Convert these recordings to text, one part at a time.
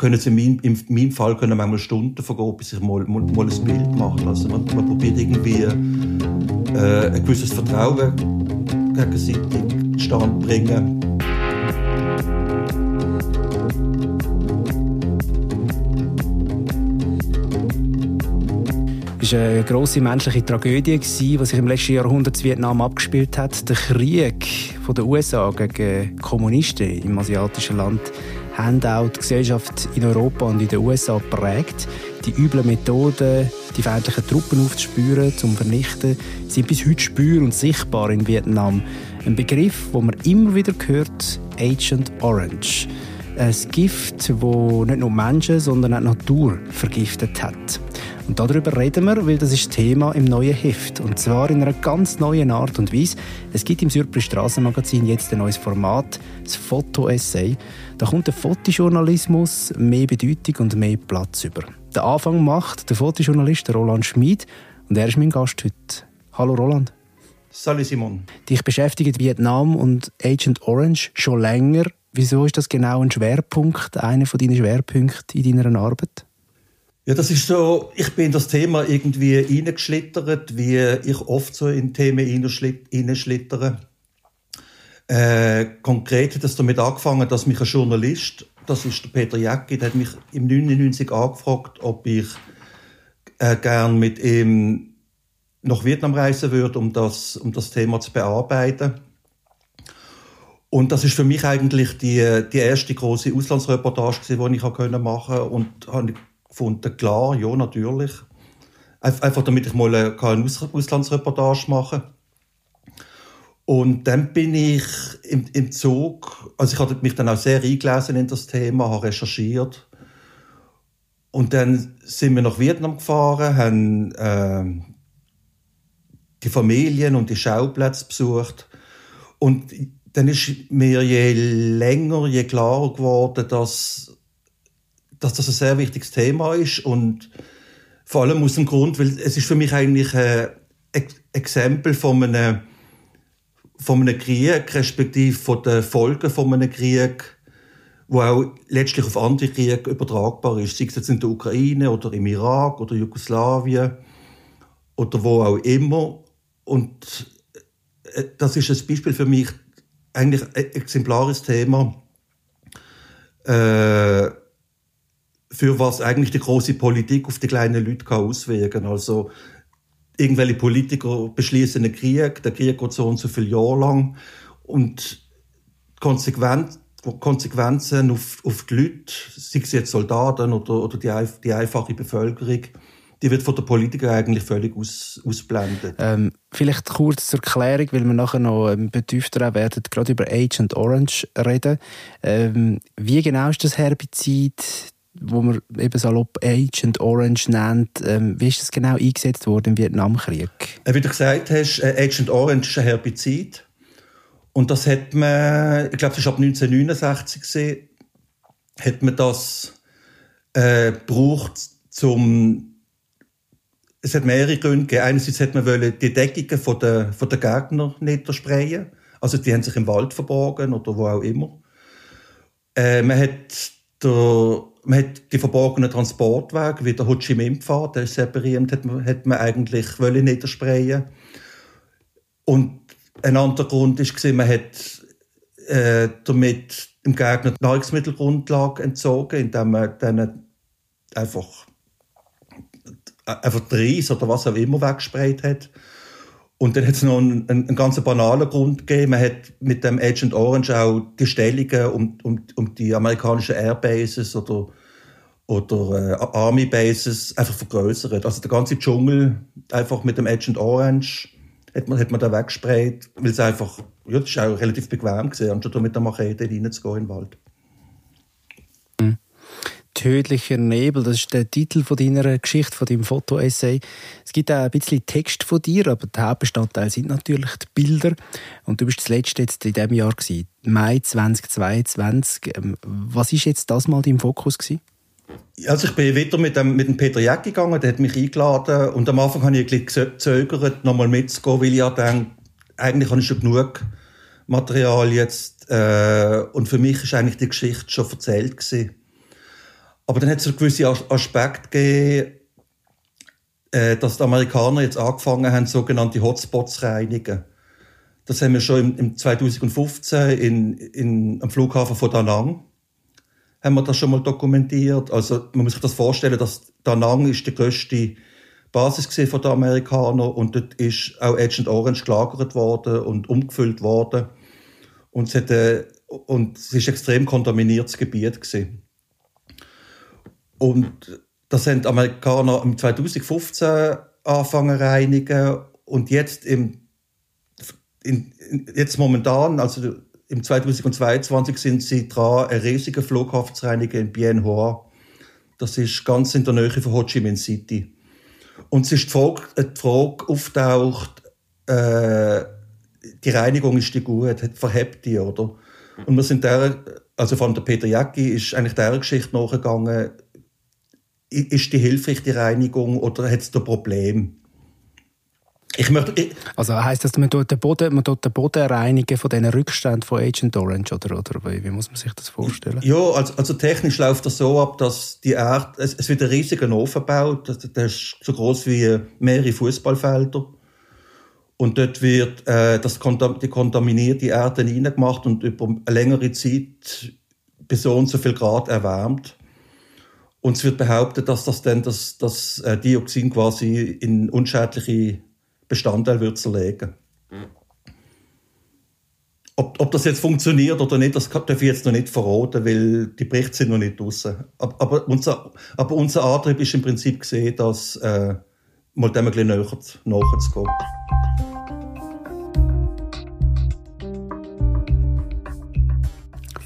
können sie in, mein, in meinem Fall können manchmal Stunden vergehen, bis ich mal, mal, mal ein Bild mache. Also man, man probiert irgendwie äh, ein gewisses Vertrauen gegenseitig zustande bringen. Es war eine grosse menschliche Tragödie, die sich im letzten Jahrhundert in Vietnam abgespielt hat. Der Krieg der USA gegen Kommunisten im asiatischen Land haben auch die Gesellschaft in Europa und in den USA geprägt. Die üblen Methoden, die feindlichen Truppen aufzuspüren, zum Vernichten, sind bis heute spür und sichtbar in Vietnam. Ein Begriff, wo man immer wieder hört, Agent Orange. Ein Gift, das nicht nur Menschen, sondern auch die Natur vergiftet hat. Und darüber reden wir, weil das ist Thema im neuen Heft. Und zwar in einer ganz neuen Art und Weise. Es gibt im Surprise Strassenmagazin jetzt ein neues Format, das Foto-Essay. Da kommt der Fotojournalismus mehr Bedeutung und mehr Platz über. Den Anfang macht der Fotojournalist Roland Schmid und er ist mein Gast heute. Hallo Roland. Salut Simon. Dich beschäftigt Vietnam und Agent Orange schon länger. Wieso ist das genau ein Schwerpunkt, einer von deinen Schwerpunkten in deiner Arbeit? Ja, das ist so, ich bin in das Thema irgendwie reingeschlittert, wie ich oft so in Themen reinschlittere. Äh, konkret hat es damit angefangen, dass mich ein Journalist, das ist der Peter Jäcki, der hat mich im 99 angefragt, ob ich äh, gern mit ihm nach Vietnam reisen würde, um das, um das Thema zu bearbeiten. Und das ist für mich eigentlich die, die erste große Auslandsreportage, die ich machen konnte und habe gefunden, klar, ja, natürlich. Einfach damit ich mal eine Auslandsreportage machen kann. Und dann bin ich im, im Zug, also ich hatte mich dann auch sehr eingelesen in das Thema, habe recherchiert. Und dann sind wir nach Vietnam gefahren, haben äh, die Familien und die Schauplätze besucht. Und dann ist mir je länger, je klarer geworden, dass dass das ein sehr wichtiges Thema ist und vor allem aus dem Grund, weil es ist für mich eigentlich ein Exempel von einem, von einem Krieg, respektive von den Folgen von einem Krieg, wo auch letztlich auf andere Kriege übertragbar ist, sei es jetzt in der Ukraine oder im Irak oder Jugoslawien oder wo auch immer. Und äh, das ist ein Beispiel für mich, eigentlich ein exemplarisches Thema, äh, für was eigentlich die große Politik auf die kleinen Leute kann auswirken. Also irgendwelche Politiker beschließen einen Krieg, der Krieg geht so und so viele Jahre lang und Konsequenz, Konsequenzen auf, auf die Leute, sei es jetzt Soldaten oder, oder die, die einfache Bevölkerung, die wird von den Politikern eigentlich völlig aus, ausblendet. Ähm, vielleicht kurz zur Erklärung, weil wir nachher noch ähm, betüfter werden, gerade über Agent Orange reden. Ähm, wie genau ist das Herbizid? wo man eben salopp Agent Orange nennt. Ähm, wie ist das genau eingesetzt worden im Vietnamkrieg? Äh, wie du gesagt hast, äh, Agent Orange ist ein Herbizid. Und das hat man, ich glaube, das war ab 1969 gesehen, hat man das äh, gebraucht, zum es hat mehrere Gründe gegeben. Einerseits hat man wollen die Deckungen von der, von der Gegner niedersprayen. Also die haben sich im Wald verborgen oder wo auch immer. Äh, man hat der man hat die verborgenen Transportwege, wie der Ho Chi Minh Pfad, der ist sehr berühmt, hat man, hat man eigentlich wollen niedersprayen. Und ein anderer Grund ist man hat äh, damit im Gegner die Nahrungsmittelgrundlage entzogen, indem man dann einfach einfach Reis oder was auch immer weggesprayt hat. Und dann hat es noch einen, einen, ganz banalen Grund gegeben. Man hat mit dem Agent Orange auch die Stellungen um, um, um die amerikanischen Airbases oder, oder äh, Army Bases einfach vergrößert. Also der ganze Dschungel einfach mit dem Agent Orange hat man, hat man da weggesprayt, weil es einfach, ja, das ist auch relativ bequem gewesen, anstatt mit der Machete reinzugehen in den Wald. Tödlicher Nebel, das ist der Titel von deiner Geschichte, von deinem Foto-Essay. Es gibt auch ein bisschen Text von dir, aber der Hauptbestandteil sind natürlich die Bilder. Und du bist das letzte jetzt in diesem Jahr gewesen, Mai 2022. Ähm, was ist jetzt das mal dein Fokus gewesen? Also ich bin wieder mit dem, mit dem Peter Jäck gegangen, der hat mich eingeladen und am Anfang habe ich ein bisschen gezögert, nochmal mitzugehen, weil ich denke, eigentlich habe ich schon genug Material jetzt äh, und für mich ist eigentlich die Geschichte schon erzählt gewesen. Aber dann hat es einen gewissen Aspekt gegeben, äh, dass die Amerikaner jetzt angefangen haben, sogenannte Hotspots zu reinigen. Das haben wir schon im, im 2015 in, in, am Flughafen von Da Nang haben wir das schon mal dokumentiert. Also man muss sich das vorstellen, dass Da Nang ist die größte Basis von den Amerikanern und dort ist auch Agent Orange gelagert worden und umgefüllt worden und es, hat, äh, und es ist extrem kontaminiertes Gebiet gewesen. Und das haben die Amerikaner im 2015 angefangen zu reinigen und jetzt im in, jetzt momentan, also im 2022 sind sie dran, einen riesigen Flughafen zu reinigen in Bien Hoa. Das ist ganz in der Nähe von Ho Chi Minh City. Und es ist die Frage, äh, die Frage auftaucht, äh, die Reinigung ist die gut, verhebt die, oder? Und wir sind der, also von der Peter Jacki ist eigentlich der Geschichte nachgegangen, ist die hilfreich, die Reinigung, oder hat es da Problem? Ich möchte, ich also heisst das, man tut den Boden, man tut den Boden reinigen von diesen Rückständen von Agent Orange, oder, oder wie muss man sich das vorstellen? Ja, also, also technisch läuft das so ab, dass die Erde, es, es wird ein riesiger Ofen gebaut, der ist so groß wie mehrere Fußballfelder. Und dort wird äh, das, die kontaminierte Erde reingemacht und über eine längere Zeit bis so und so viel Grad erwärmt. Und es wird behauptet, dass das dann das, das äh, Dioxin quasi in unschädliche Bestandteil wird zerlegen. Mhm. Ob, ob das jetzt funktioniert oder nicht, das darf ich jetzt noch nicht verraten, weil die Berichte sind noch nicht draußen. Aber, aber, unser, aber unser Antrieb ist im Prinzip gesehen, dass äh, mal dem ein bisschen näher nachzugehen.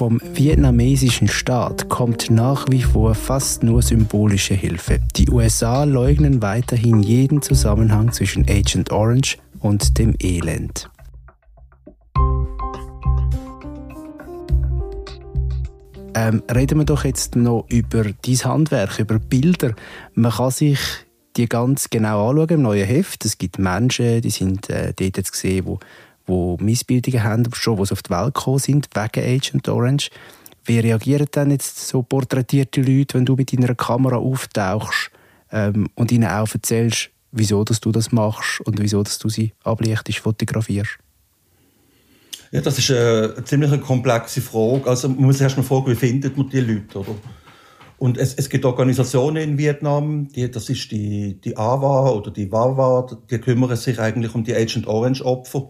Vom vietnamesischen Staat kommt nach wie vor fast nur symbolische Hilfe. Die USA leugnen weiterhin jeden Zusammenhang zwischen Agent Orange und dem Elend. Ähm, reden wir doch jetzt noch über dein Handwerk, über Bilder. Man kann sich die ganz genau anschauen im neuen Heft. Es gibt Menschen, die sind äh, dort jetzt gesehen, wo die Missbildungen haben, schon sie auf die Welt gekommen sind, wegen Agent Orange. Wie reagieren dann jetzt so porträtierte Leute, wenn du mit deiner Kamera auftauchst ähm, und ihnen auch erzählst, wieso dass du das machst und wieso dass du sie ablichtest, fotografierst? Ja, das ist eine ziemlich komplexe Frage. Also man muss erst mal fragen, wie findet man die Leute, oder? Und es, es gibt Organisationen in Vietnam, die, das ist die, die AWA oder die WAWA, die kümmern sich eigentlich um die Agent Orange Opfer.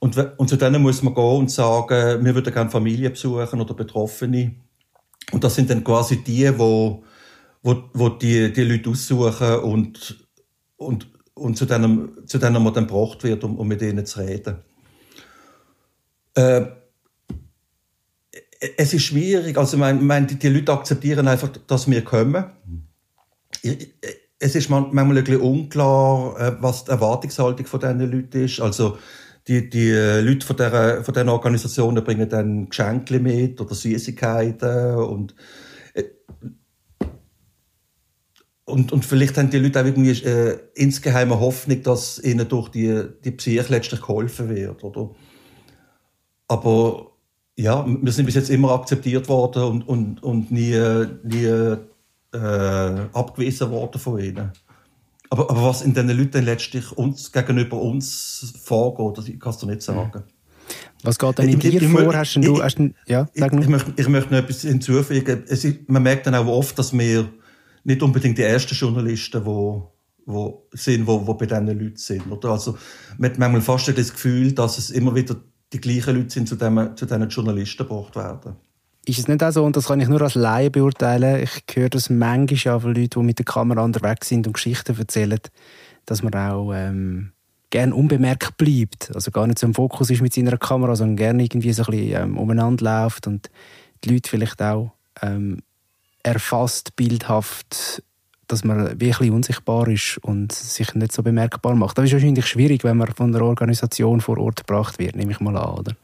Und, und zu denen muss man gehen und sagen, wir würden gerne Familie besuchen oder Betroffene. Und das sind dann quasi die, wo, wo, wo die, die Leute aussuchen und, und, und zu denen, zu denen man dann gebracht wird, um, um mit ihnen zu reden. Äh, es ist schwierig, also mein, mein, die, die Leute akzeptieren einfach, dass wir kommen. Es ist manchmal ein bisschen unklar, äh, was die Erwartungshaltung von diesen Leuten ist. Also, die, die äh, Leute von dieser, von diesen Organisationen bringen dann Geschenke mit oder Süßigkeiten und, äh, und, und vielleicht haben die Leute auch irgendwie äh, insgeheime Hoffnung, dass ihnen durch die, die Psyche letztlich geholfen wird, oder? Aber ja, wir sind bis jetzt immer akzeptiert worden und, und, und nie, nie äh, abgewiesen worden von ihnen. Aber, aber was in diesen Leuten letztlich uns, gegenüber uns vorgeht, das kannst du nicht sagen. Was geht denn in dir vor? Hast du, ich, hast du, ja, sag ich, ich, möchte, ich möchte noch etwas hinzufügen. Es man merkt dann auch oft, dass wir nicht unbedingt die ersten Journalisten, wo wo sind, wo, wo bei diesen Leuten sind. Oder? Also, man hat manchmal fast das Gefühl, dass es immer wieder die gleichen Leute sind, zu, dem, zu diesen Journalisten gebracht werden. Ist es nicht auch so, und das kann ich nur als Laie beurteilen, ich höre das manchmal von Leuten, die mit der Kamera unterwegs sind und Geschichten erzählen, dass man auch ähm, gerne unbemerkt bleibt. Also gar nicht so im Fokus ist mit seiner Kamera, sondern gerne irgendwie so ein bisschen ähm, umeinander läuft und die Leute vielleicht auch ähm, erfasst, bildhaft, dass man wirklich unsichtbar ist und sich nicht so bemerkbar macht. Das ist wahrscheinlich schwierig, wenn man von einer Organisation vor Ort gebracht wird, nehme ich mal an, oder?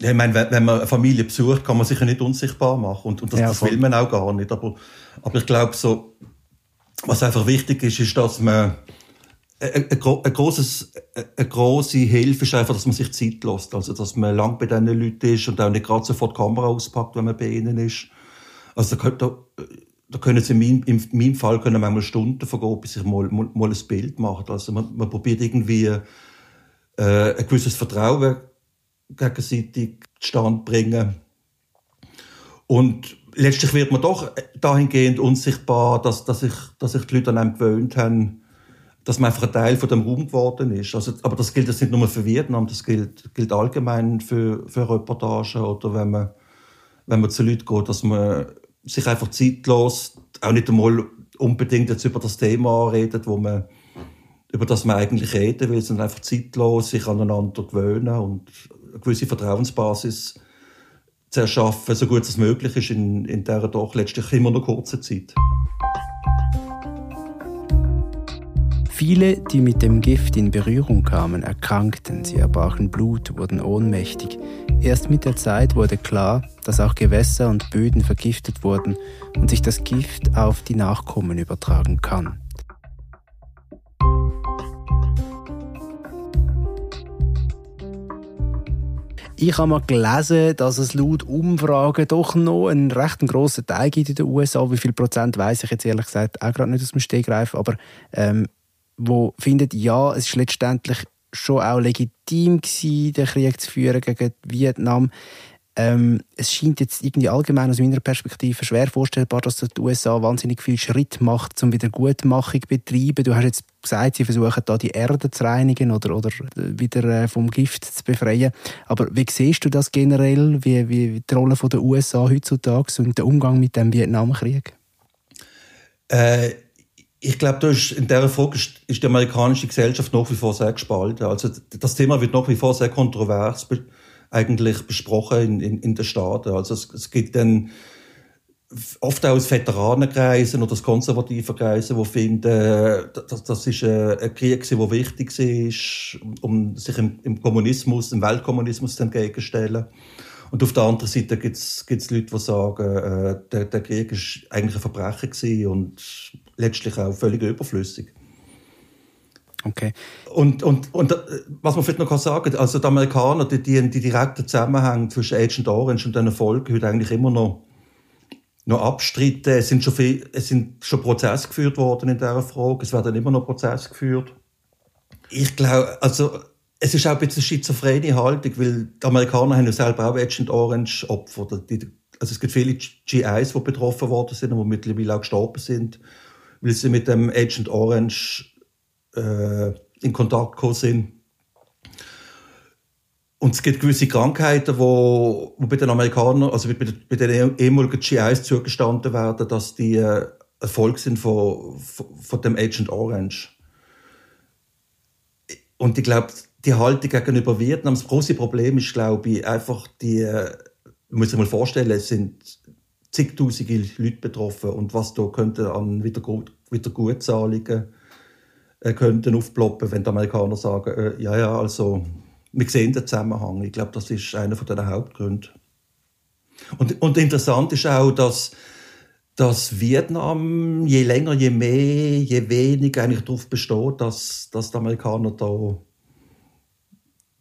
Ja, ich meine, wenn man eine Familie besucht, kann man sich ja nicht unsichtbar machen. Und, und das, ja, das will man auch gar nicht. Aber, aber ich glaube, so, was einfach wichtig ist, ist, dass man ein, ein grosses, eine grosse Hilfe ist einfach, dass man sich Zeit lässt. Also, dass man lang bei diesen Leuten ist und auch nicht gerade sofort die Kamera auspackt, wenn man bei ihnen ist. Also da, da, da können sie in meinem, in meinem Fall können manchmal Stunden vergehen, bis ich mal, mal, mal ein Bild mache. Also man, man probiert irgendwie äh, ein gewisses Vertrauen gegenseitig zustande bringen. Und letztlich wird man doch dahingehend unsichtbar, dass, dass, ich, dass sich die Leute an einem gewöhnt haben, dass man einfach ein Teil von dem Raum geworden ist. Also, aber das gilt jetzt nicht nur für Vietnam, das gilt, gilt allgemein für, für Reportagen oder wenn man, wenn man zu Leuten geht, dass man sich einfach zeitlos, auch nicht einmal unbedingt jetzt über das Thema redet, wo man, über das man eigentlich reden will, sondern einfach zeitlos sich aneinander gewöhnen und eine gewisse Vertrauensbasis zu erschaffen, so gut es möglich ist in, in dieser doch letztlich immer noch kurzen Zeit. Viele, die mit dem Gift in Berührung kamen, erkrankten, sie erbrachen Blut, wurden ohnmächtig. Erst mit der Zeit wurde klar, dass auch Gewässer und Böden vergiftet wurden und sich das Gift auf die Nachkommen übertragen kann. Ich habe mal gelesen, dass es laut Umfragen doch noch einen recht grossen Teil gibt in den USA. Wie viel Prozent weiß ich jetzt ehrlich gesagt auch gerade nicht aus dem Stegreif, aber ähm, wo findet, ja, es ist letztendlich schon auch legitim gewesen, den Krieg zu führen gegen Vietnam. Ähm, es scheint jetzt irgendwie allgemein aus meiner Perspektive schwer vorstellbar, dass die USA wahnsinnig viel Schritt macht, um Wiedergutmachung zu betreiben. Du hast jetzt gesagt, sie versuchen da die Erde zu reinigen oder, oder wieder äh, vom Gift zu befreien. Aber wie siehst du das generell, wie, wie die Rolle der USA heutzutage und der Umgang mit dem Vietnamkrieg? Äh, ich glaube, in dieser Frage ist, die amerikanische Gesellschaft nach wie vor sehr gespalten. Also das Thema wird nach wie vor sehr kontrovers eigentlich besprochen in, in, in den Staaten. Also es, es gibt dann oft auch aus Veteranenkreisen oder aus konservativen Kreisen, die finden, das, das ist ein Krieg, der wichtig ist, um sich im, im Kommunismus, im Weltkommunismus entgegenzustellen. Und auf der anderen Seite gibt es Leute, die sagen, äh, der, der Krieg ist eigentlich ein Verbrechen und letztlich auch völlig überflüssig. Okay. Und, und, und äh, was man vielleicht noch sagen kann, also die Amerikaner, die, die, die direkten Zusammenhänge zwischen Agent Orange und den Erfolg heute eigentlich immer noch, noch abstritten. Es sind, schon viel, es sind schon Prozesse geführt worden in dieser Frage. Es werden immer noch Prozesse geführt. Ich glaube, also, es ist auch ein bisschen schizophrene Haltung, weil die Amerikaner haben ja selber auch Agent Orange Opfer. Die, also es gibt viele GIs, die betroffen worden sind und mittlerweile auch gestorben sind weil sie mit dem Agent Orange äh, in Kontakt gekommen sind. Und es gibt gewisse Krankheiten, wo, wo bei den Amerikanern, also bei, bei den ehemaligen GIs zugestanden werden, dass die äh, Erfolg sind von, von, von dem Agent Orange. Und ich glaube, die Haltung gegenüber Vietnam, das große Problem ist, glaube ich, einfach die, äh, muss sich mal vorstellen, es sind zigtausende Leute betroffen und was da könnte an Wiedergut Wiedergutzahlungen äh, könnten aufploppen, wenn die Amerikaner sagen, äh, ja, ja, also wir sehen den Zusammenhang. Ich glaube, das ist einer von den Hauptgründen. Und, und interessant ist auch, dass, dass Vietnam je länger, je mehr, je weniger eigentlich darauf besteht, dass, dass die Amerikaner da,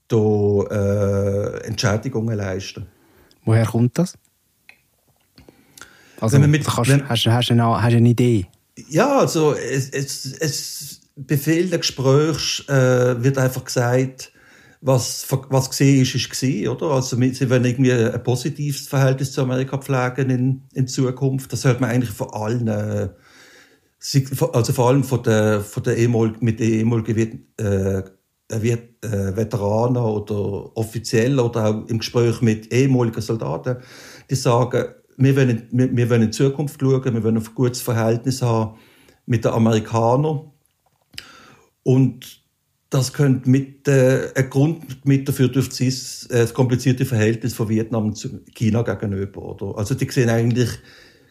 da äh, Entschädigungen leisten. Woher kommt das? Also, mit, kannst, wenn, hast, hast, du eine, hast eine Idee? Ja, also es, es, es befehlt Gespräch äh, wird einfach gesagt, was, was gesehen ist, ist gesehen, oder? Also sie wollen irgendwie ein positives Verhältnis zu Amerika pflegen in, in Zukunft. Das hört man eigentlich von allen, äh, also vor allem von der, von der ehemaligen, mit den ehemaligen äh, äh, Veteranen oder Offiziellen oder auch im Gespräch mit ehemaligen Soldaten, die sagen, wir wollen, wir, wir wollen in Zukunft schauen, wir wollen ein gutes Verhältnis haben mit den Amerikanern. Und das könnte mit, äh, ein Grund mit dafür dürfte sein, äh, das komplizierte Verhältnis von Vietnam zu China gegenüber. Oder? Also die sehen eigentlich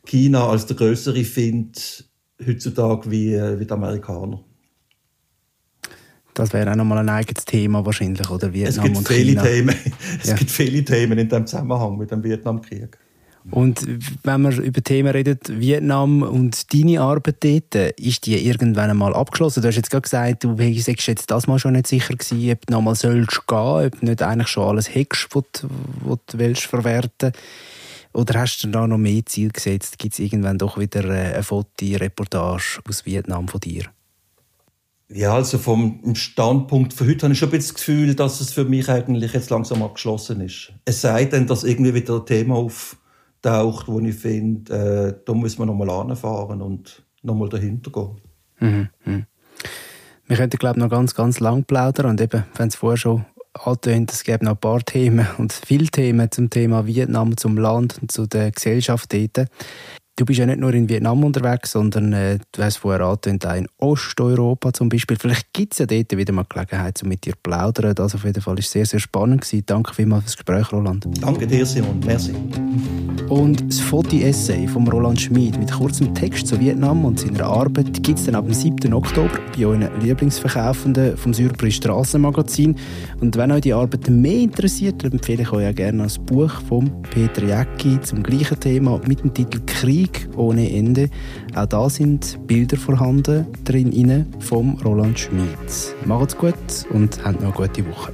China als der größere Find heutzutage wie, äh, wie die Amerikaner. Das wäre auch nochmal ein eigenes Thema wahrscheinlich, oder? Vietnam es gibt und viele China. Themen. Es ja. gibt viele Themen in dem Zusammenhang mit dem Vietnamkrieg. Und wenn man über Themen redet, Vietnam und deine Arbeit dort, ist die irgendwann einmal abgeschlossen? Du hast jetzt gerade gesagt, du sagst jetzt das mal schon nicht sicher gewesen, ob du nochmal sollst gehen, ob du nicht eigentlich schon alles hättest, was du, was du willst verwerten Oder hast du da noch mehr Ziel gesetzt? Gibt es irgendwann doch wieder äh, eine Fotoreportage aus Vietnam von dir? Ja, also vom Standpunkt von heute habe ich schon ein bisschen das Gefühl, dass es für mich eigentlich jetzt langsam abgeschlossen ist. Es sei denn, dass irgendwie wieder ein Thema auftaucht, wo ich finde, äh, da muss man nochmal anfahren und nochmal dahinter gehen. Mhm. mhm. Wir könnten, glaube ich, noch ganz, ganz lang plaudern und eben, wenn es vorher schon angetönt, es gäbe noch ein paar Themen und viele Themen zum Thema Vietnam, zum Land und zu der Gesellschaft dort. Du bist ja nicht nur in Vietnam unterwegs, sondern äh, du hast vorher angetönt, auch in Osteuropa zum Beispiel. Vielleicht gibt es ja dort wieder mal Gelegenheit, um mit dir zu plaudern. Das auf jeden Fall war sehr, sehr spannend. Gewesen. Danke vielmals fürs Gespräch, Roland. Danke dir, Simon. Merci. Und das Foto-Essay von Roland Schmid mit kurzem Text zu Vietnam und seiner Arbeit gibt es dann ab dem 7. Oktober bei euren Lieblingsverkaufenden vom Surprise Strassenmagazin. Und wenn euch die Arbeit mehr interessiert, dann empfehle ich euch auch gerne das Buch von Peter Jäcki zum gleichen Thema mit dem Titel Krieg ohne Ende. Auch da sind Bilder vorhanden drin vom Roland Schmid. Macht's gut und habt noch eine gute Woche.